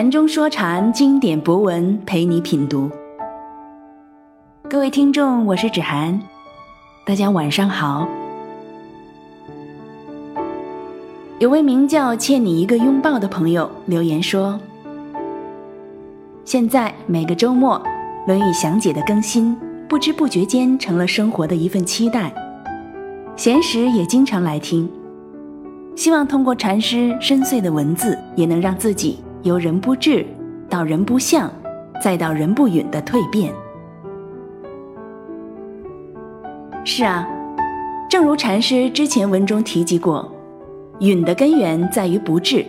禅中说禅，经典博文陪你品读。各位听众，我是芷涵，大家晚上好。有位名叫“欠你一个拥抱”的朋友留言说：“现在每个周末，《论语详解》的更新，不知不觉间成了生活的一份期待。闲时也经常来听，希望通过禅师深邃的文字，也能让自己。”由人不治到人不相，再到人不允的蜕变。是啊，正如禅师之前文中提及过，允的根源在于不治。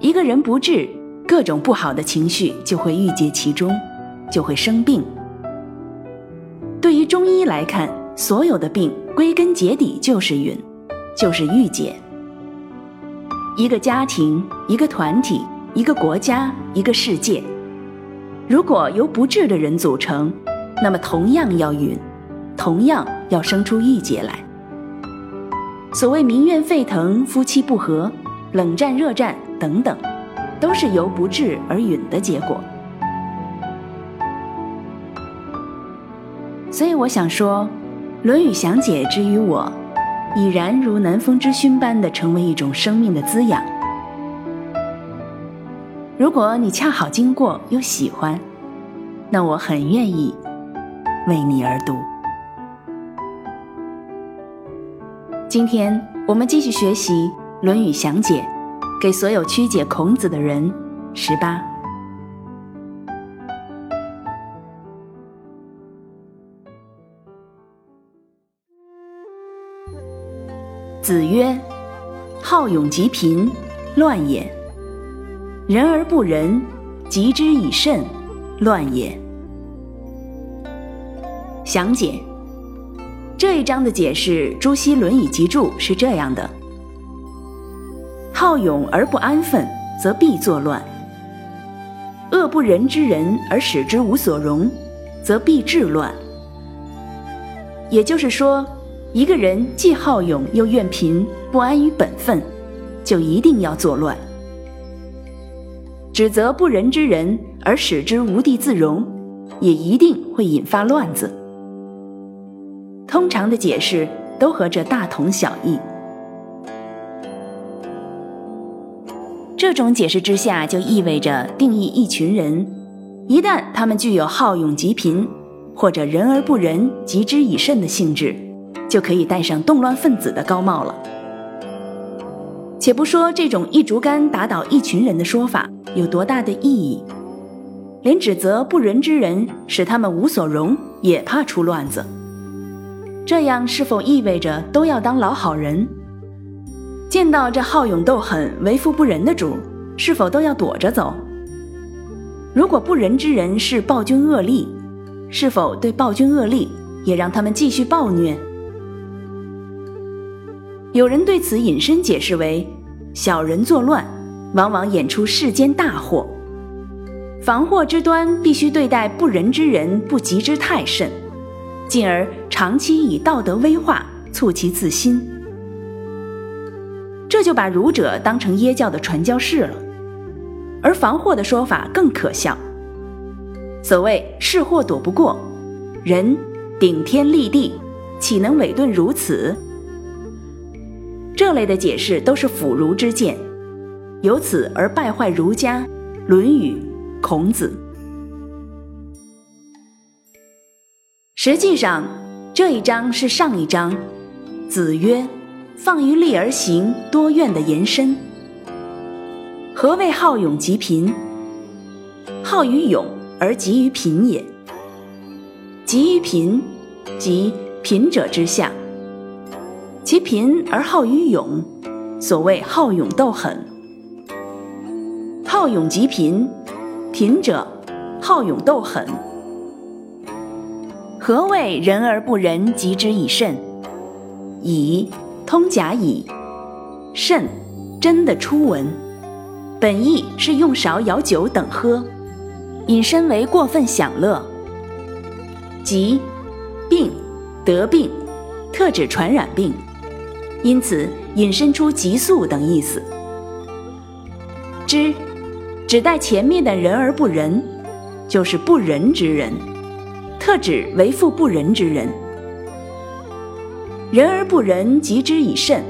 一个人不治，各种不好的情绪就会郁结其中，就会生病。对于中医来看，所有的病归根结底就是允，就是郁结。一个家庭，一个团体。一个国家，一个世界，如果由不智的人组成，那么同样要允，同样要生出郁结来。所谓民怨沸腾、夫妻不和、冷战、热战等等，都是由不智而允的结果。所以我想说，《论语详解》之于我，已然如南风之熏般的成为一种生命的滋养。如果你恰好经过又喜欢，那我很愿意为你而读。今天我们继续学习《论语详解》，给所有曲解孔子的人。十八，子曰：“好勇及贫，乱也。”人而不仁，及之以慎，乱也。详解这一章的解释，朱熹《论语集注》是这样的：好勇而不安分，则必作乱；恶不仁之人而使之无所容，则必治乱。也就是说，一个人既好勇又怨贫，不安于本分，就一定要作乱。指责不仁之人而使之无地自容，也一定会引发乱子。通常的解释都和这大同小异。这种解释之下，就意味着定义一群人，一旦他们具有好勇极贫，或者仁而不仁、及之以慎的性质，就可以戴上动乱分子的高帽了。且不说这种一竹竿打倒一群人的说法有多大的意义，连指责不仁之人使他们无所容也怕出乱子，这样是否意味着都要当老好人？见到这好勇斗狠、为富不仁的主，是否都要躲着走？如果不仁之人是暴君恶吏，是否对暴君恶吏也让他们继续暴虐？有人对此引申解释为：小人作乱，往往演出世间大祸。防祸之端，必须对待不仁之人不及之太甚，进而长期以道德威化，促其自新。这就把儒者当成耶教的传教士了。而防祸的说法更可笑。所谓是祸躲不过，人顶天立地，岂能委顿如此？这类的解释都是腐儒之见，由此而败坏儒家、《论语》、孔子。实际上，这一章是上一章“子曰：放于利而行，多怨”的延伸。何谓好勇及贫？好于勇而急于贫也。急于贫，即贫者之相。其贫而好于勇，所谓好勇斗狠。好勇即贫，贫者好勇斗狠。何谓仁而不仁，及之以慎？以通假以慎，真的初闻。本意是用勺舀酒等喝，引申为过分享乐。疾病得病，特指传染病。因此引申出急速等意思。之，指代前面的人而不仁，就是不仁之人，特指为富不仁之人。人而不仁，及之以甚。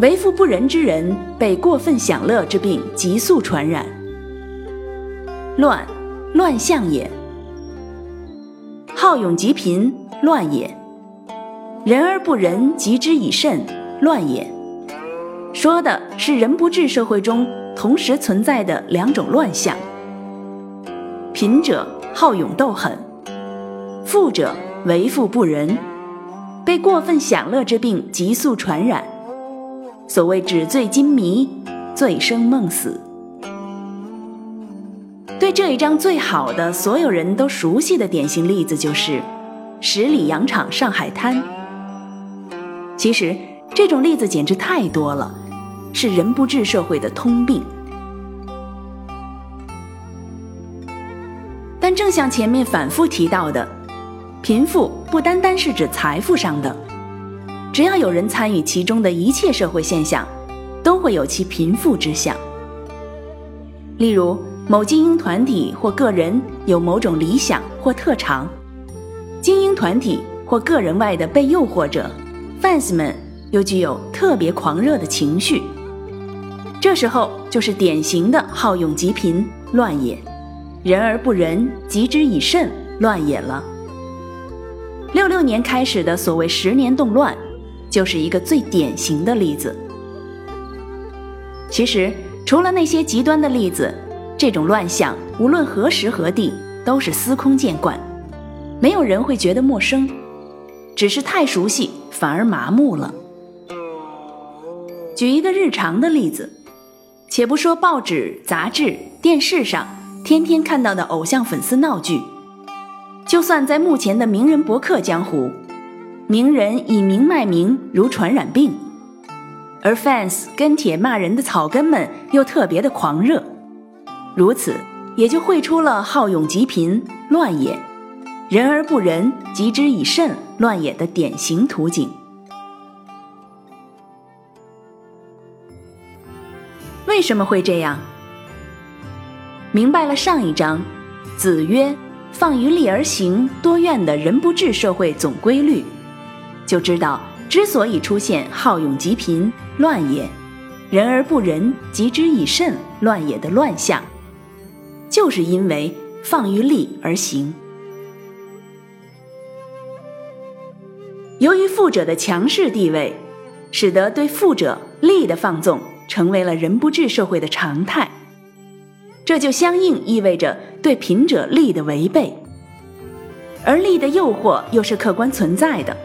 为富不仁之人，被过分享乐之病急速传染。乱，乱象也。好勇极贫，乱也；人而不仁，及之以慎，乱也。说的是人不治社会中同时存在的两种乱象：贫者好勇斗狠，富者为富不仁，被过分享乐之病急速传染。所谓纸醉金迷，醉生梦死。对这一章最好的、所有人都熟悉的典型例子就是十里洋场上海滩。其实这种例子简直太多了，是人不治社会的通病。但正像前面反复提到的，贫富不单单是指财富上的。只要有人参与其中的一切社会现象，都会有其贫富之象。例如，某精英团体或个人有某种理想或特长，精英团体或个人外的被诱惑者，fans 们又具有特别狂热的情绪，这时候就是典型的好勇极贫乱也，人而不仁，及之以慎乱也了。六六年开始的所谓十年动乱。就是一个最典型的例子。其实，除了那些极端的例子，这种乱象无论何时何地都是司空见惯，没有人会觉得陌生，只是太熟悉反而麻木了。举一个日常的例子，且不说报纸、杂志、电视上天天看到的偶像粉丝闹剧，就算在目前的名人博客江湖。名人以名卖名如传染病，而 fans 跟帖骂人的草根们又特别的狂热，如此也就绘出了好勇极贫乱也，人而不仁，及之以慎乱也的典型图景。为什么会这样？明白了上一章，子曰：“放于利而行，多怨的人不治社会总规律。”就知道，之所以出现好勇极贫乱也，人而不仁，及之以慎乱也的乱象，就是因为放于利而行。由于富者的强势地位，使得对富者利的放纵成为了人不治社会的常态，这就相应意味着对贫者利的违背，而利的诱惑又是客观存在的。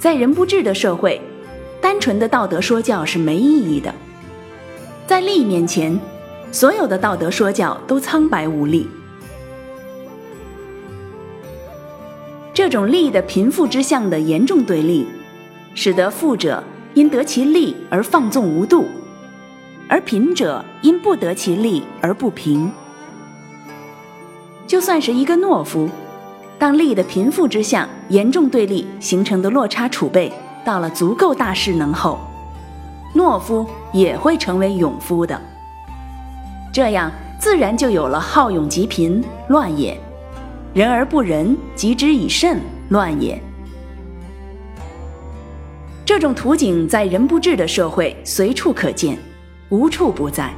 在人不治的社会，单纯的道德说教是没意义的。在利面前，所有的道德说教都苍白无力。这种利的贫富之相的严重对立，使得富者因得其利而放纵无度，而贫者因不得其利而不平。就算是一个懦夫。当利的贫富之相严重对立形成的落差储备到了足够大势能后，懦夫也会成为勇夫的。这样自然就有了好勇极贫乱也，人而不仁，及之以慎乱也。这种图景在人不治的社会随处可见，无处不在。《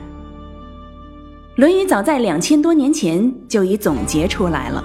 论语》早在两千多年前就已总结出来了。